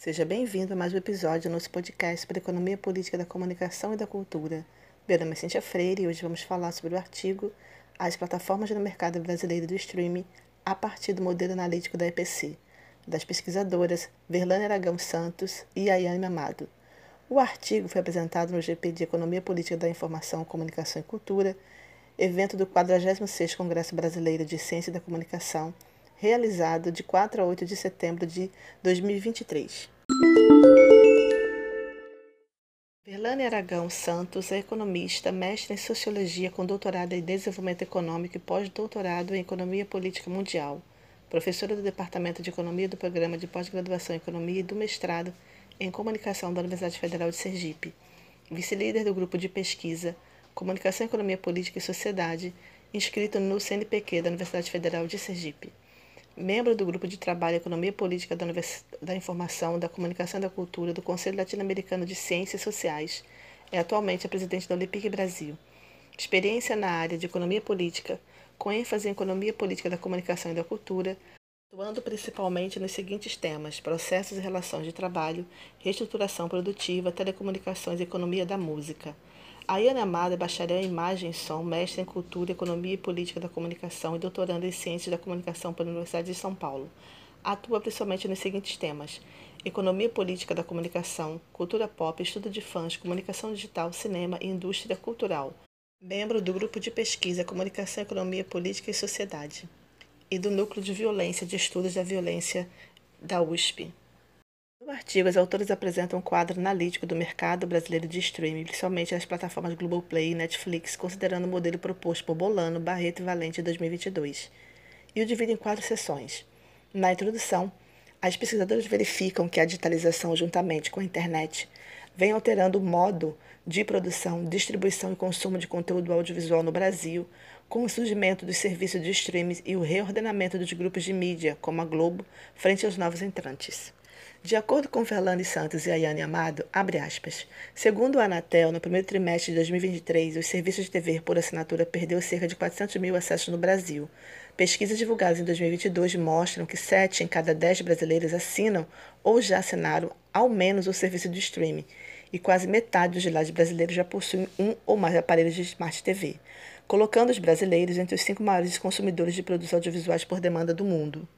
Seja bem-vindo a mais um episódio do nosso podcast sobre economia política da comunicação e da cultura. Meu nome é Cintia Freire e hoje vamos falar sobre o artigo As plataformas no mercado brasileiro do streaming a partir do modelo analítico da EPC, das pesquisadoras Verlane Aragão Santos e Ayane Amado. O artigo foi apresentado no GP de Economia Política da Informação, Comunicação e Cultura, evento do 46º Congresso Brasileiro de Ciência da Comunicação, realizado de 4 a 8 de setembro de 2023. Verlane Aragão Santos é economista, mestre em Sociologia com doutorado em Desenvolvimento Econômico e pós-doutorado em Economia Política Mundial, professora do Departamento de Economia do Programa de Pós-Graduação em Economia e do mestrado em Comunicação da Universidade Federal de Sergipe, vice-líder do grupo de pesquisa Comunicação, Economia Política e Sociedade, inscrito no CNPq da Universidade Federal de Sergipe membro do Grupo de Trabalho Economia Política da, Univers... da Informação, da Comunicação e da Cultura do Conselho Latino-Americano de Ciências Sociais. É atualmente a presidente da Olympique Brasil. Experiência na área de economia política, com ênfase em economia política da comunicação e da cultura, atuando principalmente nos seguintes temas: processos e relações de trabalho, reestruturação produtiva, telecomunicações e economia da música. Ayane Amada é bacharel em Imagem e Som, mestre em Cultura, Economia e Política da Comunicação e doutoranda em Ciências da Comunicação pela Universidade de São Paulo. Atua principalmente nos seguintes temas: Economia Política da Comunicação, Cultura Pop, Estudo de Fãs, Comunicação Digital, Cinema e Indústria Cultural. Membro do Grupo de Pesquisa Comunicação, Economia, Política e Sociedade. E do Núcleo de Violência de Estudos da Violência da USP. No artigo, os autores apresentam um quadro analítico do mercado brasileiro de streaming, principalmente as plataformas Globoplay e Netflix, considerando o modelo proposto por Bolano, Barreto e Valente em 2022, e o dividem em quatro seções. Na introdução, as pesquisadoras verificam que a digitalização, juntamente com a internet, vem alterando o modo de produção, distribuição e consumo de conteúdo audiovisual no Brasil, com o surgimento dos serviços de streaming e o reordenamento dos grupos de mídia, como a Globo, frente aos novos entrantes. De acordo com Verlane Santos e Ayane Amado, abre aspas, segundo a Anatel, no primeiro trimestre de 2023, os serviços de TV por assinatura perdeu cerca de 400 mil acessos no Brasil. Pesquisas divulgadas em 2022 mostram que 7 em cada 10 brasileiros assinam ou já assinaram ao menos o serviço de streaming, e quase metade dos lares brasileiros já possuem um ou mais aparelhos de Smart TV, colocando os brasileiros entre os cinco maiores consumidores de produtos audiovisuais por demanda do mundo.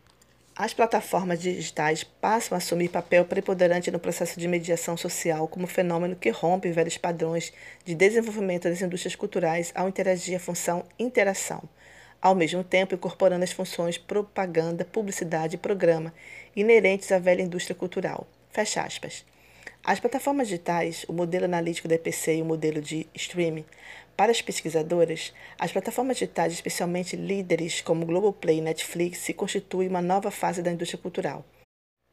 As plataformas digitais passam a assumir papel preponderante no processo de mediação social como fenômeno que rompe velhos padrões de desenvolvimento das indústrias culturais ao interagir a função interação, ao mesmo tempo incorporando as funções propaganda, publicidade e programa inerentes à velha indústria cultural. Fecha aspas. As plataformas digitais, o modelo analítico da EPC e o modelo de streaming, para as pesquisadoras, as plataformas digitais, especialmente líderes como Globoplay e Netflix, se constituem uma nova fase da indústria cultural.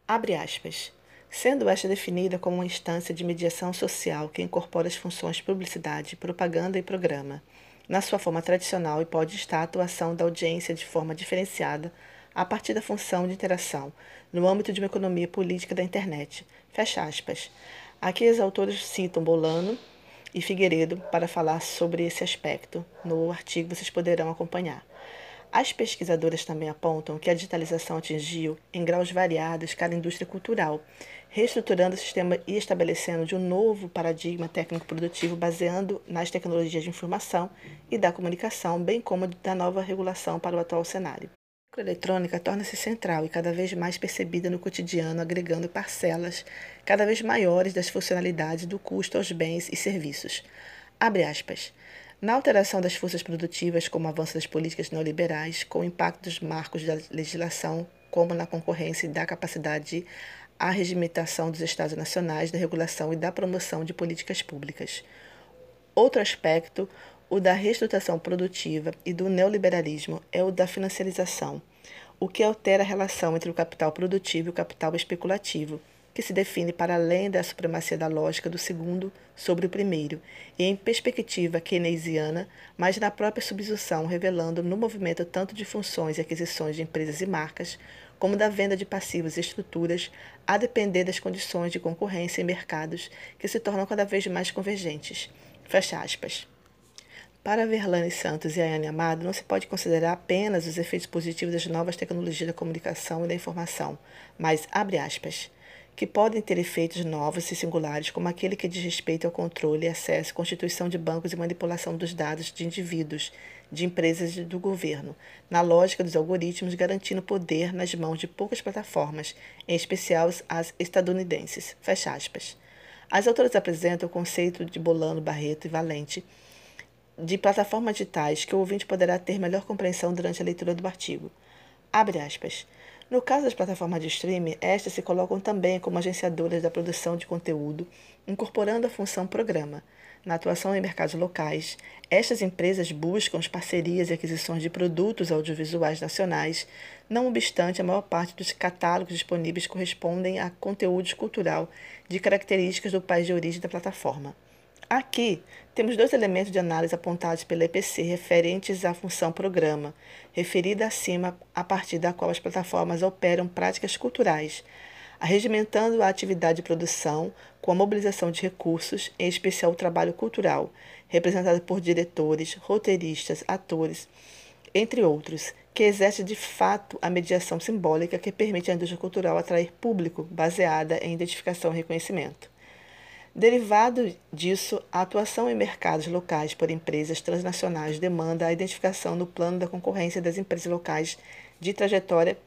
Abre aspas. Sendo esta definida como uma instância de mediação social que incorpora as funções publicidade, propaganda e programa, na sua forma tradicional e pode estar a atuação da audiência de forma diferenciada a partir da função de interação no âmbito de uma economia política da internet. Fecha aspas. Aqui os autores citam Bolano e Figueiredo para falar sobre esse aspecto. No artigo vocês poderão acompanhar. As pesquisadoras também apontam que a digitalização atingiu, em graus variados, cada indústria cultural, reestruturando o sistema e estabelecendo de um novo paradigma técnico-produtivo baseando nas tecnologias de informação e da comunicação, bem como da nova regulação para o atual cenário. A eletrônica torna-se central e cada vez mais percebida no cotidiano, agregando parcelas cada vez maiores das funcionalidades do custo aos bens e serviços. Abre aspas. Na alteração das forças produtivas, como o avanço das políticas neoliberais, com o impacto dos marcos da legislação, como na concorrência e da capacidade a regimentação dos Estados nacionais, da regulação e da promoção de políticas públicas. Outro aspecto, o da reestruturação produtiva e do neoliberalismo é o da financiarização, o que altera a relação entre o capital produtivo e o capital especulativo, que se define para além da supremacia da lógica do segundo sobre o primeiro, e em perspectiva keynesiana, mas na própria subsunção, revelando no movimento tanto de funções e aquisições de empresas e marcas, como da venda de passivos e estruturas, a depender das condições de concorrência em mercados que se tornam cada vez mais convergentes. Fecha aspas. Para Verlane Santos e Ayane Amado, não se pode considerar apenas os efeitos positivos das novas tecnologias da comunicação e da informação, mas, abre aspas, que podem ter efeitos novos e singulares, como aquele que diz respeito ao controle, acesso, constituição de bancos e manipulação dos dados de indivíduos, de empresas e do governo, na lógica dos algoritmos, garantindo poder nas mãos de poucas plataformas, em especial as estadunidenses. Fecha aspas. As autoras apresentam o conceito de Bolano, Barreto e Valente de plataformas digitais que o ouvinte poderá ter melhor compreensão durante a leitura do artigo. Abre aspas. No caso das plataformas de streaming, estas se colocam também como agenciadoras da produção de conteúdo, incorporando a função programa. Na atuação em mercados locais, estas empresas buscam as parcerias e aquisições de produtos audiovisuais nacionais, não obstante a maior parte dos catálogos disponíveis correspondem a conteúdos cultural de características do país de origem da plataforma. Aqui temos dois elementos de análise apontados pela EPC referentes à função programa, referida acima a partir da qual as plataformas operam práticas culturais, arregimentando a atividade de produção com a mobilização de recursos, em especial o trabalho cultural, representado por diretores, roteiristas, atores, entre outros, que exerce de fato a mediação simbólica que permite à indústria cultural atrair público baseada em identificação e reconhecimento. Derivado disso, a atuação em mercados locais por empresas transnacionais demanda a identificação no plano da concorrência das empresas locais de trajetória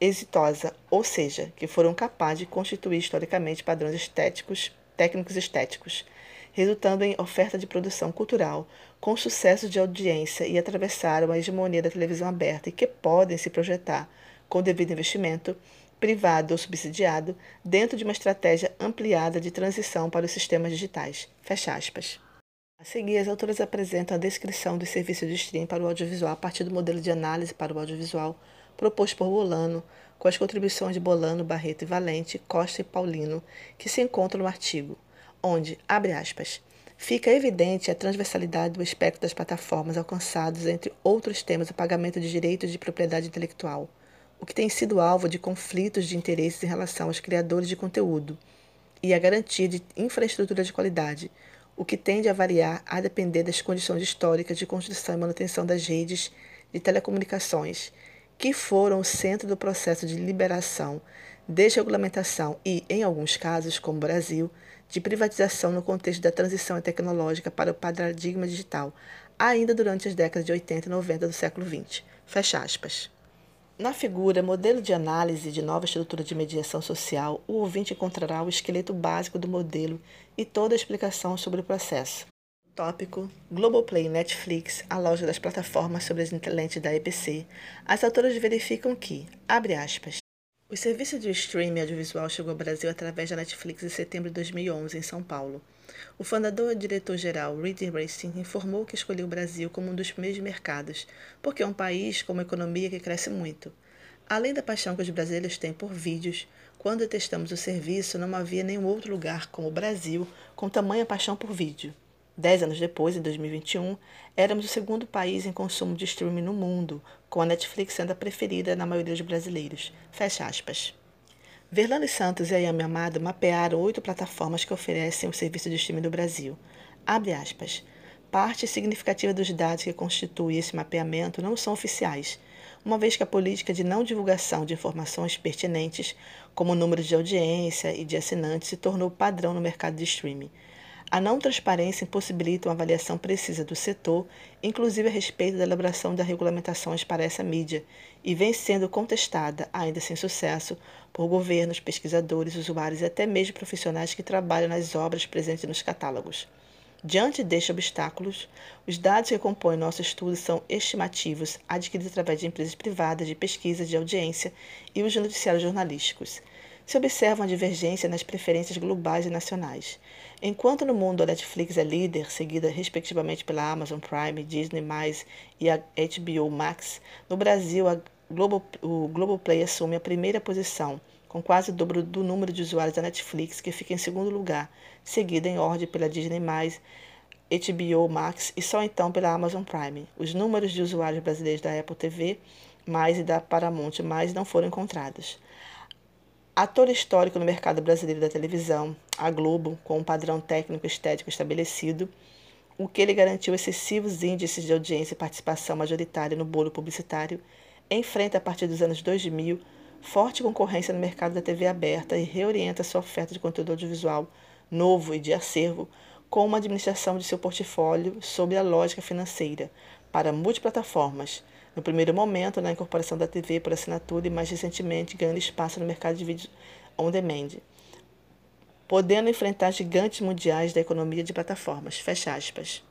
exitosa, ou seja, que foram capazes de constituir historicamente padrões estéticos, técnicos estéticos, resultando em oferta de produção cultural com sucesso de audiência e atravessaram a hegemonia da televisão aberta e que podem se projetar com devido investimento privado ou subsidiado, dentro de uma estratégia ampliada de transição para os sistemas digitais. Fecha aspas. A seguir, as autoras apresentam a descrição dos serviços de streaming para o audiovisual a partir do modelo de análise para o audiovisual proposto por Bolano, com as contribuições de Bolano, Barreto e Valente, Costa e Paulino, que se encontram no artigo, onde, abre aspas, fica evidente a transversalidade do espectro das plataformas alcançados entre outros temas o pagamento de direitos de propriedade intelectual, o que tem sido alvo de conflitos de interesses em relação aos criadores de conteúdo, e a garantia de infraestrutura de qualidade, o que tende a variar a depender das condições históricas de construção e manutenção das redes de telecomunicações, que foram o centro do processo de liberação, desregulamentação e, em alguns casos, como o Brasil, de privatização no contexto da transição tecnológica para o paradigma digital, ainda durante as décadas de 80 e 90 do século XX. Fecha aspas. Na figura Modelo de Análise de Nova Estrutura de Mediação Social, o ouvinte encontrará o esqueleto básico do modelo e toda a explicação sobre o processo. Tópico: Globoplay Netflix, a loja das plataformas sobre as lentes da EPC. As autoras verificam que, abre aspas, o serviço de streaming audiovisual chegou ao Brasil através da Netflix em setembro de 2011, em São Paulo. O fundador e diretor-geral Reed Racing informou que escolheu o Brasil como um dos primeiros mercados, porque é um país com uma economia que cresce muito. Além da paixão que os brasileiros têm por vídeos, quando testamos o serviço, não havia nenhum outro lugar como o Brasil com tamanha paixão por vídeo. Dez anos depois, em 2021, éramos o segundo país em consumo de streaming no mundo, com a Netflix sendo a preferida na maioria dos brasileiros. Fecha aspas. Verlane Santos e Ayami Amado mapearam oito plataformas que oferecem o serviço de streaming do Brasil. Abre aspas. Parte significativa dos dados que constituem esse mapeamento não são oficiais, uma vez que a política de não divulgação de informações pertinentes, como o número de audiência e de assinantes, se tornou padrão no mercado de streaming. A não transparência impossibilita uma avaliação precisa do setor, inclusive a respeito da elaboração das regulamentações para essa mídia, e vem sendo contestada, ainda sem sucesso, por governos, pesquisadores, usuários e até mesmo profissionais que trabalham nas obras presentes nos catálogos. Diante destes obstáculos, os dados que compõem nosso estudo são estimativos, adquiridos através de empresas privadas de pesquisa de audiência e os noticiários jornalísticos se observa uma divergência nas preferências globais e nacionais. Enquanto no mundo a Netflix é líder, seguida respectivamente pela Amazon Prime, Disney+, e a HBO Max, no Brasil a Globo, o Globoplay assume a primeira posição, com quase o dobro do número de usuários da Netflix, que fica em segundo lugar, seguida em ordem pela Disney+, HBO Max e só então pela Amazon Prime. Os números de usuários brasileiros da Apple TV mais e da Paramount mais não foram encontrados. Ator histórico no mercado brasileiro da televisão, a Globo, com um padrão técnico estético estabelecido, o que lhe garantiu excessivos índices de audiência e participação majoritária no bolo publicitário, enfrenta a partir dos anos 2000 forte concorrência no mercado da TV aberta e reorienta sua oferta de conteúdo audiovisual novo e de acervo com uma administração de seu portfólio sob a lógica financeira para multiplataformas, no primeiro momento na incorporação da TV por assinatura e mais recentemente ganhando espaço no mercado de vídeo on demand, podendo enfrentar gigantes mundiais da economia de plataformas. Fecha aspas.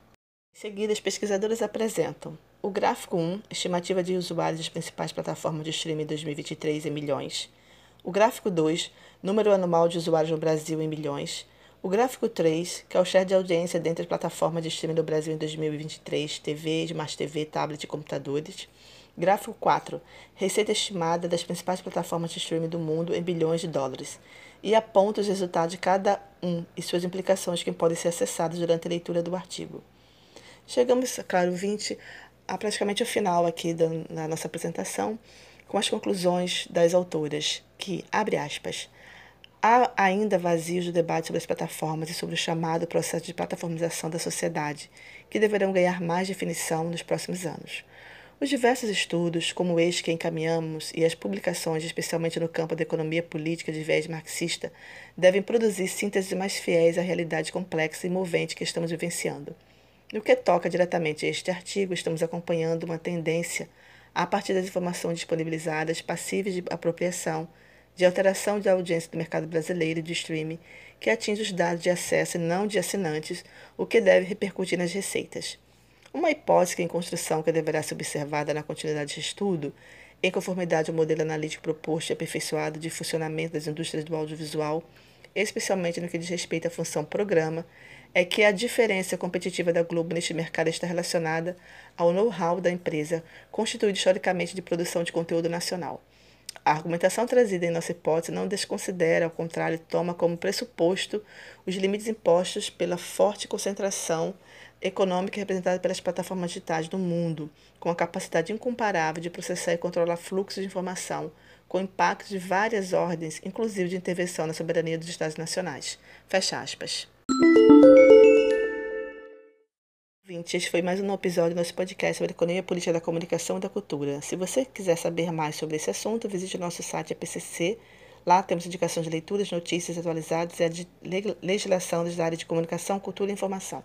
Em seguida, as pesquisadoras apresentam o gráfico 1, estimativa de usuários das principais plataformas de streaming em 2023 em milhões. O gráfico 2, número anual de usuários no Brasil em milhões. O gráfico 3, que é o share de audiência dentre as plataformas de streaming do Brasil em 2023, TV, Smart TV, tablet e computadores. Gráfico 4, receita estimada das principais plataformas de streaming do mundo em bilhões de dólares. E aponta os resultados de cada um e suas implicações que podem ser acessados durante a leitura do artigo. Chegamos, claro, 20 a praticamente o final aqui da nossa apresentação, com as conclusões das autoras, que, abre aspas, há ainda vazios do debate sobre as plataformas e sobre o chamado processo de plataformização da sociedade, que deverão ganhar mais definição nos próximos anos. Os diversos estudos, como este que encaminhamos, e as publicações, especialmente no campo da economia política de viés marxista, devem produzir sínteses mais fiéis à realidade complexa e movente que estamos vivenciando. No que toca diretamente a este artigo, estamos acompanhando uma tendência, a partir das informações disponibilizadas, passíveis de apropriação, de alteração de audiência do mercado brasileiro de streaming, que atinge os dados de acesso e não de assinantes, o que deve repercutir nas receitas. Uma hipótese em construção que deverá ser observada na continuidade de estudo, em conformidade ao modelo analítico proposto e aperfeiçoado de funcionamento das indústrias do audiovisual, especialmente no que diz respeito à função programa, é que a diferença competitiva da Globo neste mercado está relacionada ao know-how da empresa, constituído historicamente de produção de conteúdo nacional. A argumentação trazida em nossa hipótese não desconsidera, ao contrário, toma como pressuposto os limites impostos pela forte concentração econômica representada pelas plataformas digitais do mundo, com a capacidade incomparável de processar e controlar fluxos de informação, com impactos de várias ordens, inclusive de intervenção na soberania dos Estados nacionais. Fecha aspas. Este foi mais um episódio do nosso podcast sobre economia política da comunicação e da cultura. Se você quiser saber mais sobre esse assunto, visite o nosso site APCC. Lá temos indicações de leituras, notícias atualizadas e a legislação da área de comunicação, cultura e informação.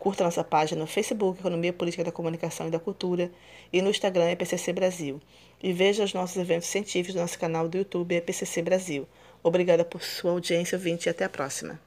Curta nossa página no Facebook, Economia Política da Comunicação e da Cultura, e no Instagram, EPCC Brasil. E veja os nossos eventos científicos no nosso canal do YouTube, EPCC Brasil. Obrigada por sua audiência, ouvinte, e até a próxima.